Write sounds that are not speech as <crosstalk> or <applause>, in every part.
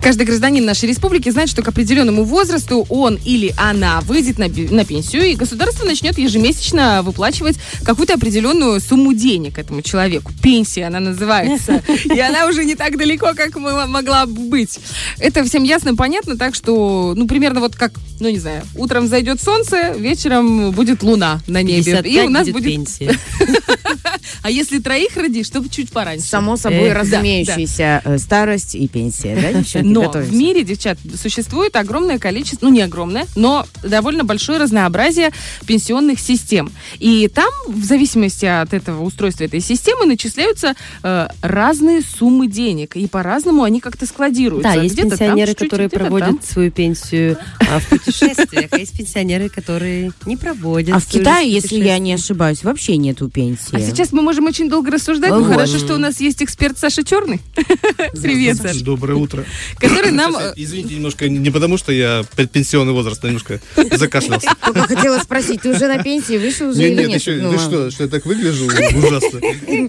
Каждый гражданин нашей республики знает, что к определенному возрасту он или она выйдет на, на пенсию, и государство начнет ежемесячно выплачивать какую-то определенную сумму денег этому человеку. Пенсия она называется. <laughs> И она уже не так далеко, как могла быть. Это всем ясно, понятно, так что, ну, примерно вот как, ну, не знаю, утром зайдет солнце, вечером будет луна на небе. И у нас будет, пенсия. <laughs> А если троих родишь, чтобы чуть пораньше. Само собой разумеющаяся э, старость и пенсия, да, Но в мире, девчат, существует огромное количество, ну не огромное, но довольно большое разнообразие пенсионных систем. И там, в зависимости от этого устройства этой системы, начисляются э, разные суммы денег. И по-разному они как-то складируются. Да, есть пенсионеры, там, которые проводят там. свою пенсию а, в путешествиях, а есть пенсионеры, которые не проводят. А в Китае, если я не ошибаюсь, вообще нету пенсии. А сейчас мы можем очень долго рассуждать, но хорошо, что у нас есть эксперт Саша Черный. Привет, Саша. Доброе утро. Который <coughs> нам... Э, извините, немножко, не потому что я пенсионный возраст, немножко закашлялся. Только хотела спросить, ты уже на пенсии вышел уже или нет? Нет, ты что, что я так выгляжу ужасно?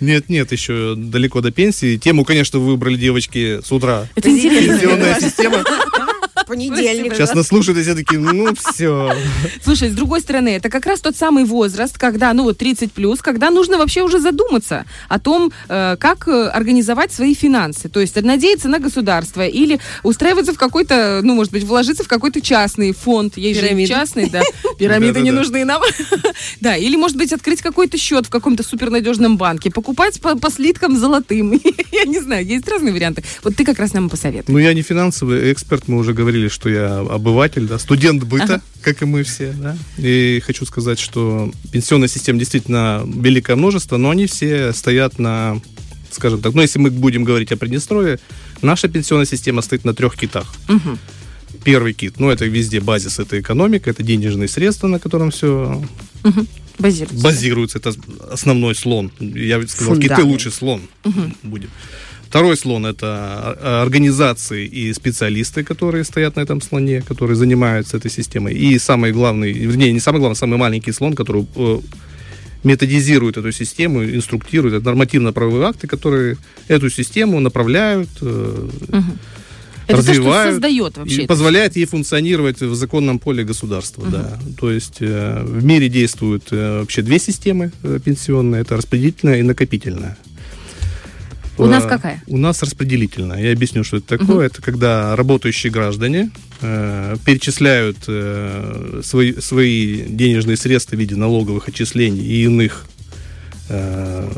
Нет, нет, еще далеко до пенсии. Тему, конечно, выбрали девочки с утра. Это интересно. Пенсионная система понедельник. Сейчас наслушают, и все такие, ну <laughs> все. Слушай, с другой стороны, это как раз тот самый возраст, когда, ну вот 30 плюс, когда нужно вообще уже задуматься о том, э, как э, организовать свои финансы. То есть надеяться на государство или устраиваться в какой-то, ну, может быть, вложиться в какой-то частный фонд. Есть же частный, да. Пирамиды не нужны нам. <laughs> Да, или, может быть, открыть какой-то счет в каком-то супернадежном банке, покупать по слиткам золотым. <laughs> Я не знаю, есть разные варианты. Вот ты как раз нам посоветуй. Ну, я не финансовый эксперт, мы уже говорили говорили, что я обыватель, да, студент быта, ага. как и мы все, да. И хочу сказать, что пенсионная система действительно великое множество, но они все стоят на, скажем так, ну, если мы будем говорить о Приднестровье, наша пенсионная система стоит на трех китах. Угу. Первый кит, ну, это везде базис, это экономика, это денежные средства, на котором все угу. базируется. Базируется, это основной слон. Я сказал, Фундамент. киты лучше слон угу. будет. Второй слон – это а, организации и специалисты, которые стоят на этом слоне, которые занимаются этой системой. И самый главный, вернее, не самый главный, самый маленький слон, который э, методизирует эту систему, инструктирует. Это нормативно-правовые акты, которые эту систему направляют, угу. Это развивают, то, создает вообще и позволяет ей функционировать в законном поле государства. Угу. Да. То есть э, в мире действуют э, вообще две системы э, пенсионные: это распределительная и накопительная. У нас какая? У нас распределительная. Я объясню, что это такое. Угу. Это когда работающие граждане э, перечисляют э, свои, свои денежные средства в виде налоговых отчислений и иных э,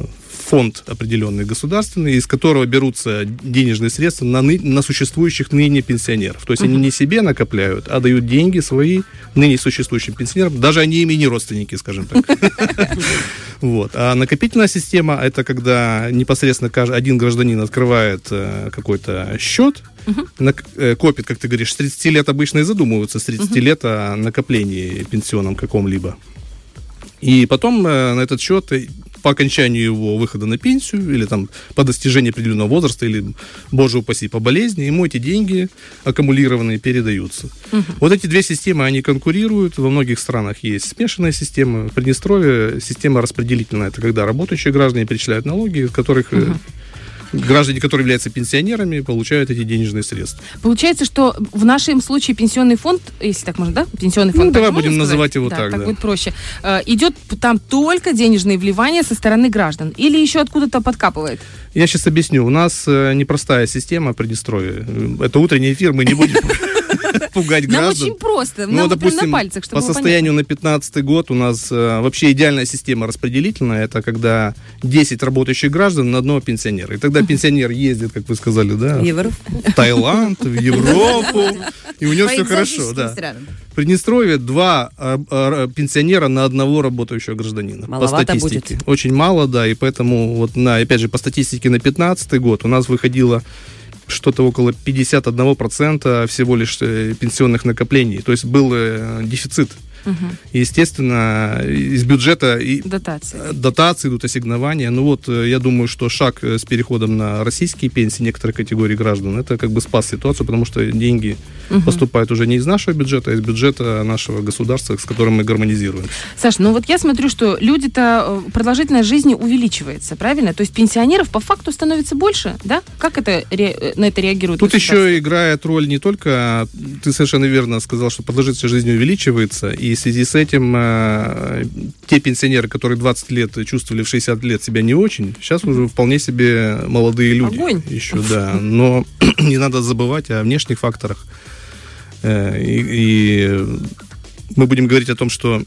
фонд определенный государственный, из которого берутся денежные средства на, ны, на существующих ныне пенсионеров. То есть uh-huh. они не себе накопляют, а дают деньги свои ныне существующим пенсионерам. Даже они ими не родственники, скажем так. <laughs> Вот. А накопительная система – это когда непосредственно один гражданин открывает э, какой-то счет, uh копит, как ты говоришь, с 30 лет обычно и задумываются с 30 лет о накоплении пенсионном каком-либо. И потом э, на этот счет по окончанию его выхода на пенсию или там по достижении определенного возраста или, боже упаси, по болезни, ему эти деньги аккумулированные передаются. Угу. Вот эти две системы, они конкурируют. Во многих странах есть смешанная система. В Приднестровье система распределительная. Это когда работающие граждане перечисляют налоги, из которых угу граждане, которые являются пенсионерами, получают эти денежные средства. Получается, что в нашем случае пенсионный фонд, если так можно, да? Пенсионный фонд. Ну, давай будем называть его да, так. Так да. будет проще. Э, идет там только денежные вливания со стороны граждан или еще откуда-то подкапывает? Я сейчас объясню. У нас э, непростая система Приднестровья. Это утренний эфир, мы не будем <laughs> <laughs> пугать граждан. Нам очень просто. Ну, допустим, на пальцах, чтобы по состоянию на 15 год у нас э, вообще идеальная система распределительная. Это когда 10 работающих граждан на одного пенсионера. И тогда пенсионер ездит, как вы сказали, да, в Таиланд, в Европу, <laughs> и у него все хорошо. Да. В Приднестровье два а, а, пенсионера на одного работающего гражданина. Маловато по статистике. Будет. Очень мало, да, и поэтому вот на, опять же, по статистике на 15 год у нас выходило что-то около 51% всего лишь э, пенсионных накоплений. То есть был э, дефицит И, естественно, из бюджета и Дотации. дотации идут ассигнования. Ну вот, э, я думаю, что шаг э, с переходом на российские пенсии некоторой категории граждан, это как бы спас ситуацию, потому что деньги поступают уже не из нашего бюджета, а из бюджета нашего государства, с которым мы гармонизируем. Саш, ну вот я смотрю, что люди-то, э, продолжительность жизни увеличивается, правильно? То есть пенсионеров по факту становится больше, да? Как это ре- э, на это реагирует Тут еще играет роль не только, ты совершенно верно сказал, что продолжительность жизни увеличивается, и в связи с этим э, те пенсионеры, которые 20 лет чувствовали в 60 лет себя не очень, сейчас уже вполне себе молодые люди. Огонь. Еще, да. Но <clears throat> не надо забывать о внешних факторах. Э, и, и мы будем говорить о том, что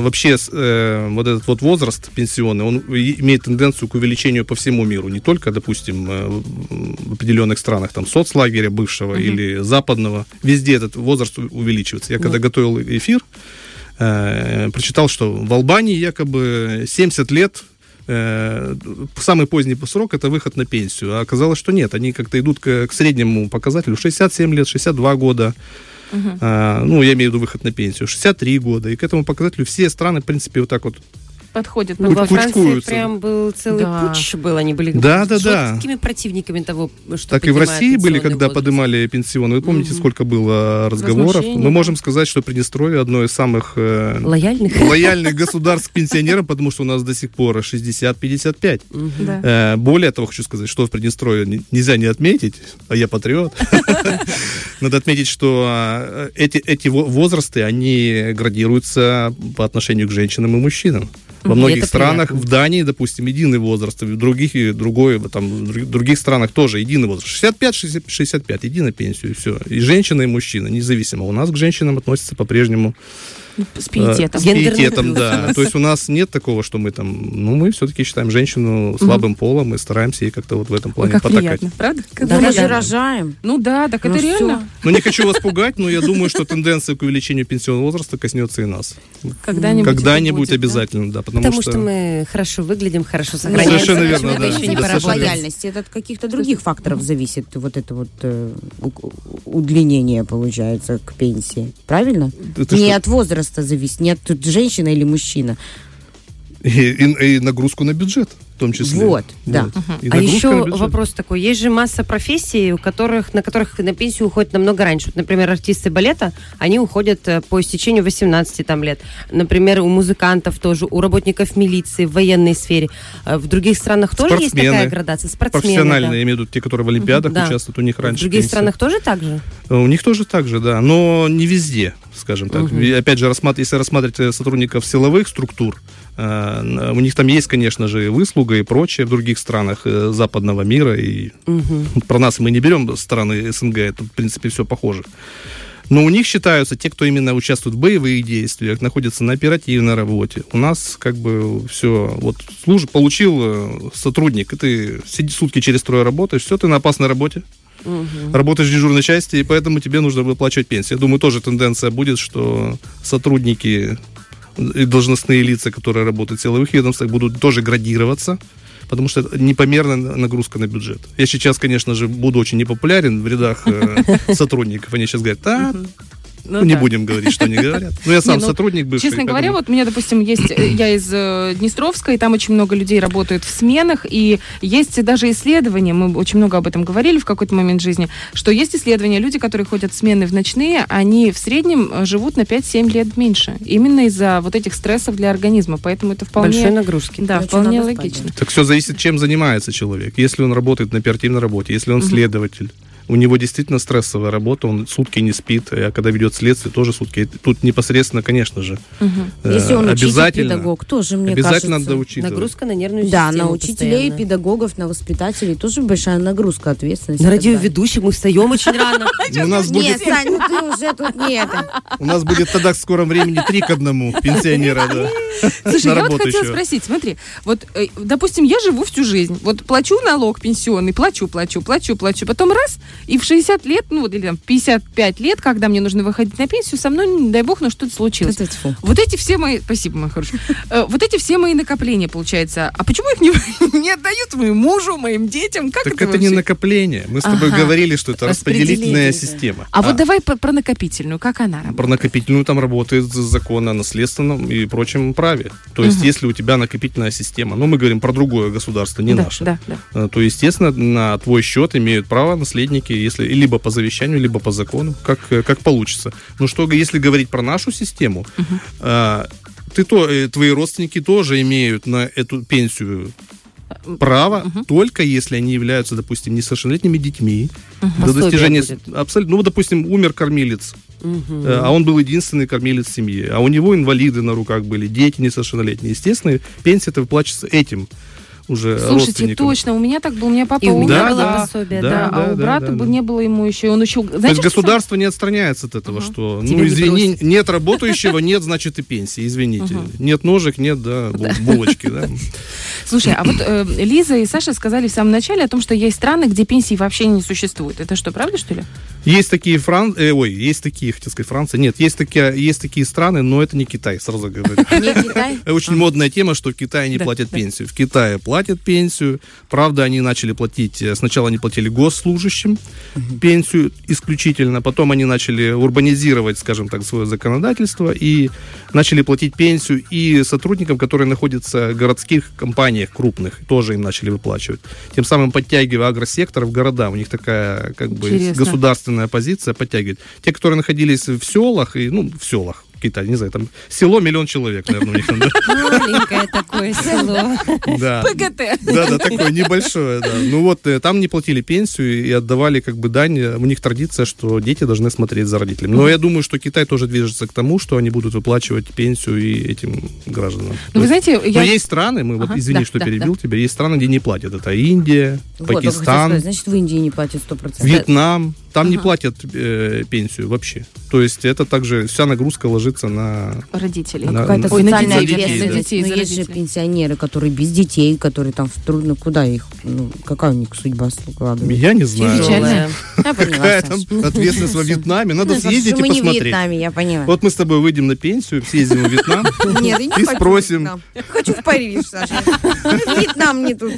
вообще с- э, вот этот вот возраст пенсионный, он имеет тенденцию к увеличению по всему миру, не только, допустим, э, в определенных странах, там, соцлагеря бывшего или западного, везде этот возраст увеличивается. Я когда готовил эфир, э, прочитал, что в Албании якобы 70 лет э, самый поздний срок это выход на пенсию. А оказалось, что нет. Они как-то идут к, к среднему показателю 67 лет, 62 года. А, ну, я имею в виду выход на пенсию. 63 года. И к этому показателю все страны, в принципе, вот так вот Подходит. Ну, во Франции прям был целый Да. путч был, они были Да, да, да. жесткими противниками того, что Так и в России были, когда возраст. поднимали пенсионный. Вы помните, сколько было разговоров? Мы можем сказать, что Приднестровье одно из самых э, Лояльных? лояльных <laughs> государств к пенсионерам, потому что у нас до сих пор 60-55. Да. Э, Более того, хочу сказать, что в Приднестровье не- нельзя не отметить, а я патриот. <laughs> Надо отметить, что э, эти, эти во- возрасты, они градируются по отношению к женщинам и мужчинам. Во многих странах, приятно. в Дании, допустим, единый возраст, в других, и другой, там, в друг- других странах тоже единый возраст. 65-65, иди на пенсию, и все. И женщина, и мужчина, независимо. У нас к женщинам относятся по-прежнему С пиететом. С пиететом, <laughs> да. То есть у нас нет такого, что мы там... Ну, мы все-таки считаем женщину слабым полом и стараемся ей как-то вот в этом Ой, плане как потакать. приятно, правда? Мы же рожаем. Ну да, так Ну это всё. реально. Ну, не хочу вас пугать, но я думаю, что тенденция к увеличению пенсионного возраста коснется и нас. Когда-нибудь. Когда-нибудь обязательно, да. Потому, Потому что мы хорошо выглядим, хорошо Ну, сохраняемся. совершенно верно, да. это еще не поработать? лояльности, это от каких-то других факторов зависит, вот это вот э, удлинение получается к пенсии. Правильно? Не от возраста зависит, не от тут женщина или мужчина. И, и- и нагрузку на бюджет в том числе. Вот, да. И А еще вопрос такой. Есть же масса профессий, у которых, на которых на пенсию уходят намного раньше. Вот, например, артисты балета, они уходят э, по истечению 18 там, лет. Например, у музыкантов тоже, у работников милиции, в военной сфере. Э, В других странах тоже есть Спортсмены. такая градация? Спортсмены, Профессиональные, да. я имею в виду те, которые в Олимпиадах Да. участвуют, у них В раньше других пенсия. странах тоже так же? У них тоже так же, да, но не везде, скажем так. И опять же, рассмат- если рассматривать э, сотрудников силовых структур, э, у них там есть, конечно же, и выслуга и прочее в других странах э, западного мира. И про нас мы не берем страны СНГ, это, в принципе, все похоже. Но у них считаются те, кто именно участвует в боевых действиях, находятся на оперативной работе. У нас как бы все, вот служб, получил э, сотрудник, и ты сиди сутки через трое работаешь, все, ты на опасной работе работаешь в дежурной части, и поэтому тебе нужно выплачивать пенсию. Я думаю, тоже тенденция будет, что сотрудники и должностные лица, которые работают в силовых ведомствах, будут тоже градироваться, потому что это непомерная нагрузка на бюджет. Я сейчас, конечно же, буду очень непопулярен в рядах э, <laughs> сотрудников. Они сейчас говорят, да, Ну не да. будем говорить, что они говорят. Ну, я сам Не, ну, сотрудник бывший. Честно говоря, вот у меня, допустим, есть, э, я из э, Днестровска, и там очень много людей работают в сменах, и есть даже исследования, мы очень много об этом говорили в какой-то момент жизни, что есть исследования, люди, которые ходят в смены в ночные, они в среднем э, живут на 5-7 лет меньше, именно из-за вот этих стрессов для организма, поэтому это вполне... Большой нагрузки. Да, Иначе вполне спать, логично. Так все зависит, чем занимается человек. Если он работает на оперативной работе, если он следователь, у него действительно стрессовая работа, он сутки не спит, а когда ведет следствие, тоже сутки. Тут непосредственно, конечно же, э, Если он учитель, обязательно, педагог, тоже, мне обязательно кажется. надо учитывать. Нагрузка на нервную Да, систему на учителей, постоянная. педагогов, на воспитателей тоже большая нагрузка, ответственность. На радиоведущих мы встаем очень рано. <laughs> У, нас Нет, будет, Сань, ну ты уже тут не это. у нас будет тогда в скором времени три к одному пенсионера, да. Слушай, я вот хотела спросить, смотри, вот, э, допустим, я живу всю жизнь, вот плачу налог пенсионный, плачу, плачу, плачу, плачу, потом раз, и в 60 лет, ну, вот, или там 55 лет, когда мне нужно выходить на пенсию, со мной, не дай бог, но что-то случилось. Вот эти все мои... Спасибо, мой хороший. Э, Вот эти все мои накопления, получается. А почему их не, <laughs> не отдают моему мужу, моим детям? Как Так это, это не накопление. Мы с тобой Ага. говорили, что это распределительная система. А, вот давай про, про накопительную, как она работает? Про накопительную там работает закон о наследственном и прочем праве. То есть, если у тебя накопительная система, ну, мы говорим про другое государство, не да, наше, Да, да. э, то, естественно, на твой счет имеют право наследники, если либо по завещанию, либо по закону, как, э, как получится. Но что, если говорить про нашу систему, э, ты то, э, твои родственники тоже имеют на эту пенсию право только если они являются, допустим, несовершеннолетними детьми. До Пособие достижения будет. абсолютно, ну, допустим, умер кормилец, э, а он был единственный кормилец семьи, а у него инвалиды на руках были, дети несовершеннолетние. Естественно, пенсия это выплачивается этим уже Слушайте, точно, у меня так был, у меня папа И у меня умер, Да, было да, пособие, да, да. а да, у да, брата да, бы да. не было ему еще, он еще, То знаете, есть что государство не отстраняется от этого, что, Тебя ну, не извини, бросит. нет работающего, нет, значит, и пенсии, извините. Нет ножек, нет, да, бу- булочки, да. Слушай, а вот э, Лиза и Саша сказали в самом начале о том, что есть страны, где пенсии вообще не существует. Это что, правда, что ли? Есть такие Фран... э, ой, есть такие, хотел сказать, Франция. Нет, есть такие, есть такие страны, но это не Китай, сразу говорю. Не Китай? Очень модная тема, что в Китае не платят пенсию. В Китае платят пенсию. Правда, они начали платить... э, Сначала они платили госслужащим пенсию исключительно. Потом они начали урбанизировать, скажем так, свое законодательство и начали платить пенсию и сотрудникам, которые находятся в городских компаниях крупных. Тоже им начали выплачивать. Тем самым подтягивая агросектор в города. У них такая как бы Интересно. государственная позиция подтягивает. Те, которые находились в селах, и, ну, в селах, Китай, не знаю, там село миллион человек, наверное, у них. Маленькое такое село. Да. ПГТ. Да, да, такое небольшое, да. Ну вот, э, там не платили пенсию и отдавали как бы дань. У них традиция, что дети должны смотреть за родителями. Но я думаю, что Китай тоже движется к тому, что они будут выплачивать пенсию и этим гражданам. Ну, вы знаете, Но я... есть страны, мы вот, извини, что перебил тебя, есть страны, где не платят. Это Индия, Пакистан, значит, в Индии не платят 100%. Вьетнам. Там не платят э, пенсию вообще. То есть это также вся нагрузка ложится на... Родителей. На- Какая-то на социальная детей, ответственность. на детей, Но есть же пенсионеры, которые без детей, которые там в трудно, куда их, ну, какая у них судьба складывается? Я не знаю. <laughs> Я поняла, Какая там ответственность во Вьетнаме? Надо съездить и мы не в посмотреть. Вьетнаме, я поняла. Вот мы с тобой выйдем на пенсию, съездим в Вьетнам. <laughs> И спросим. Хочу в Париж, Саша. Вьетнам не тут.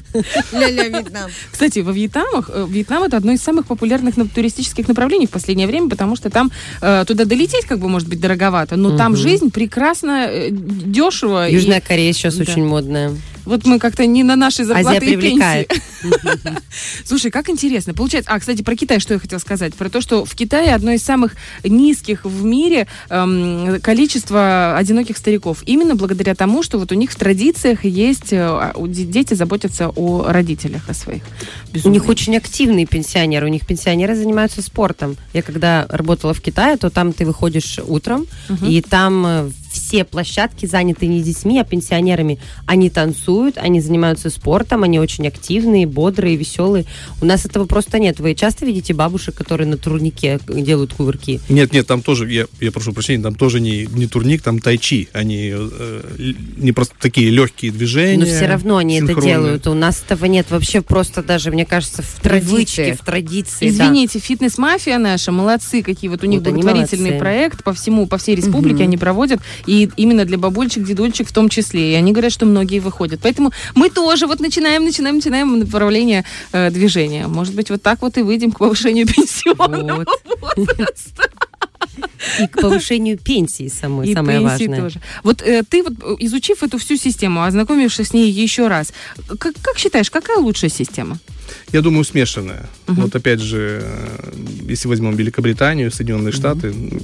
Ля-ля, Вьетнам. Кстати, во Вьетнамах, э, Вьетнам это одно из самых популярных на- туристических направлений в последнее время, потому что там э, туда долететь как бы может быть дороговато, но там Мгм. жизнь прекрасно, э, дешево. и Южная Корея сейчас Да. очень модная. Вот мы как-то не на наши зарплаты Азия и привлекает. пенсии. <laughs> Слушай, как интересно. Получается, а, кстати, про Китай что я хотела сказать? Про то, что в Китае одно из самых низких в мире эм, количество одиноких стариков. Именно благодаря тому, что вот у них в традициях есть, э, у де- дети заботятся о родителях, о своих. У Безумно. них очень активные пенсионеры. У них пенсионеры занимаются спортом. Я когда работала в Китае, то там ты выходишь утром, и там э, все площадки заняты не детьми, а пенсионерами. Они танцуют, они занимаются спортом, они очень активные, бодрые, веселые. У нас этого просто нет. Вы часто видите бабушек, которые на турнике делают кувырки? Нет, нет, там тоже, я, я прошу прощения, там тоже не, не турник, там тайчи. Они э, не просто такие легкие движения. Но все равно они это делают. У нас этого нет вообще просто даже, мне кажется, в привычке, в традиции. да. Извините, фитнес-мафия наша, молодцы, какие вот у них Вот благотворительный проект по всему, по всей республике они проводят, и именно для бабульчик, дедульчик в том числе. И они говорят, что многие выходят. Поэтому мы тоже вот начинаем, начинаем, начинаем направление э, движения. Может быть, вот так вот и выйдем к повышению пенсионного Вот. возраста. И к повышению пенсии самой, И самое пенсии важное. тоже. Вот э, ты вот, э, изучив эту всю систему, ознакомившись с ней еще раз, как, как считаешь, какая лучшая система? Я думаю, смешанная. Вот опять же, э, если возьмем Великобританию, Соединенные Штаты, м,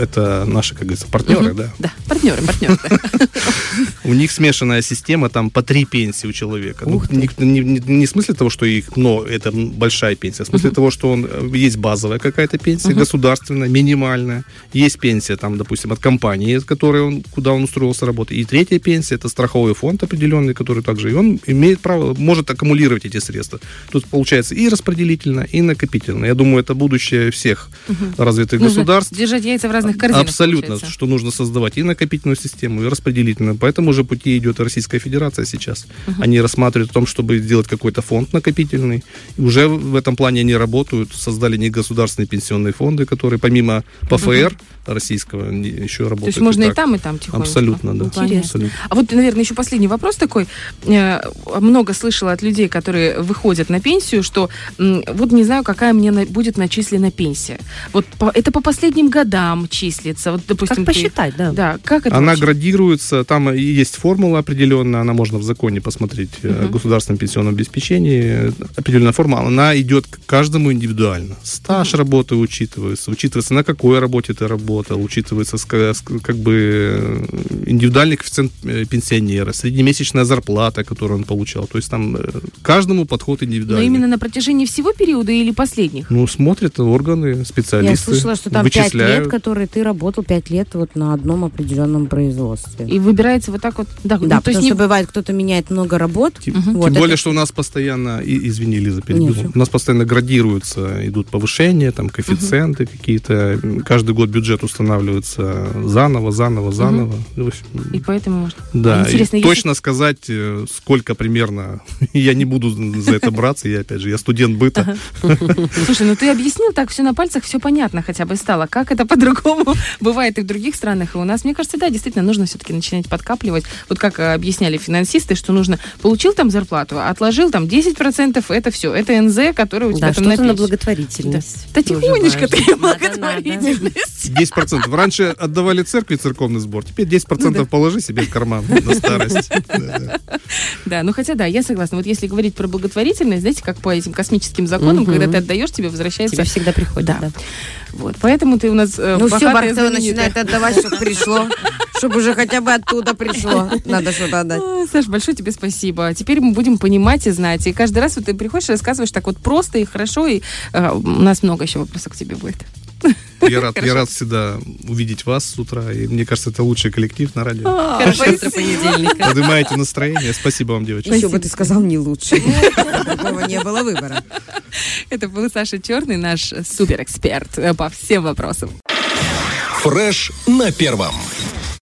это наши, как говорится, партнеры, да. Да, партнеры, партнеры. <laughs> У них смешанная система, там по три пенсии у человека. Ну, Ух ты. не, не- не- не в смысле того, что их, но это большая пенсия, а в смысле того, что он э, есть базовая какая-то пенсия, государственная, минимальная. Есть пенсия, там, допустим, от компании, с которой он, куда он устроился работать. И третья пенсия это страховой фонд определенный, который также, и он имеет право, может аккумулировать эти средства. Тут получается и распределительно, и накопительно. Я думаю, это будущее всех развитых Нужно Ну, государств. Держать яйца в разных корзинах. Абсолютно, получается. что нужно создавать и накопительную систему, и распределительную. Поэтому же пути идет Российская Федерация сейчас. Они рассматривают о том, чтобы сделать какой-то фонд накопительный. И уже в этом плане они работают, создали негосударственные пенсионные фонды, которые помимо ПФР российского еще работают. То есть можно и так. там, и там тихонько. Абсолютно, да. Интересно. Абсолютно. А вот, наверное, еще последний вопрос такой. Э, Много слышала от людей, которые выходят на пенсию, что вот не знаю, какая мне будет начислена пенсия. Вот это по последним годам числится. Вот, допустим, Как ты- посчитать, да. Да, как это Она вообще? градируется, там и есть формула определенная, она можно в законе посмотреть, о государственном пенсионном обеспечении, определенная формула, она идет к каждому индивидуально. Стаж работы учитывается, учитывается, на какой работе ты работал, учитывается ск- как бы э, индивидуальный коэффициент э, пенсионера, среднемесячная зарплата, которую он получал. То есть там э, каждому подход Но индивидуальный. именно на протяжении всего периода или последних? Ну, смотрят органы, специалисты. Я слышала, что там вычисляют. лет, которые ты работал пять лет вот на одном определенном производстве. И выбирается вот так вот. Да, ну, да, то потому есть не- что бывает, кто-то меняет много работ. Тем, Вот, тем это- более, что у нас постоянно, и, извини, Лиза, всё. у нас постоянно градируются, идут повышения, там коэффициенты какие-то, м, каждый год бюджет устанавливается заново, заново, заново. Общем, И поэтому можно. Да, интересно, и если- точно сказать, э, сколько примерно, <laughs> я не буду за это браться, я опять же, я студент быта. Слушай, ну ты объяснил так все на пальцах, все понятно хотя бы стало. Как это <laughs> по-другому бывает и в других странах, и у нас, мне кажется, да, действительно нужно все-таки начинать подкапливать. Вот как э, объясняли финансисты, что нужно, получил там зарплату, отложил там 10%, это все, это НЗ, который у тебя Да, там на благотворительность. Да тихонечко ты <laughs> благотворительность. 10%. Раньше отдавали церкви церковный сбор, теперь 10% Ну да. положи себе в карман на старость. <laughs> Да, ну хотя да, я согласна. Вот если говорить про благотворительность, знаете, как по этим космическим законам, когда ты отдаешь, тебе возвращается. Тебе всегда приходит, Да. Вот, поэтому ты у нас э, Ну все, Барцева начинает отдавать, чтобы пришло. Чтобы уже хотя бы оттуда пришло. Надо что-то отдать. Саш, большое тебе спасибо. Теперь мы будем понимать и знать. И каждый раз вот ты приходишь и рассказываешь так вот просто и хорошо, и э, у нас много еще вопросов к тебе будет. Я рад, я рад всегда увидеть вас с утра, и мне кажется, это лучший коллектив на радио. Хорошее утро понедельника. Поднимаете настроение. Спасибо вам, девочки. Еще бы ты сказал не лучше. <laughs> Такого не было выбора. Это был Саша Черный, наш суперэксперт по всем вопросам. Фреш на первом.